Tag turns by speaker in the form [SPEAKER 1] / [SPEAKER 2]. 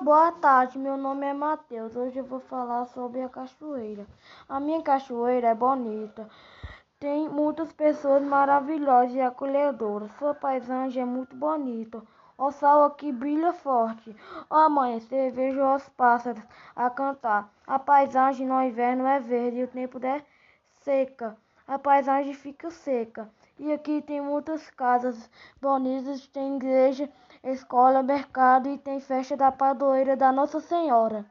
[SPEAKER 1] Boa tarde, meu nome é Matheus. Hoje eu vou falar sobre a cachoeira. A minha cachoeira é bonita. Tem muitas pessoas maravilhosas e acolhedoras. Sua paisagem é muito bonita. O sol aqui brilha forte. Ao amanhecer, vejo os pássaros a cantar. A paisagem no inverno é verde e o tempo é seca. A paisagem fica seca. E aqui tem muitas casas bonitas, tem igreja, escola, mercado e tem festa da padroeira da Nossa Senhora.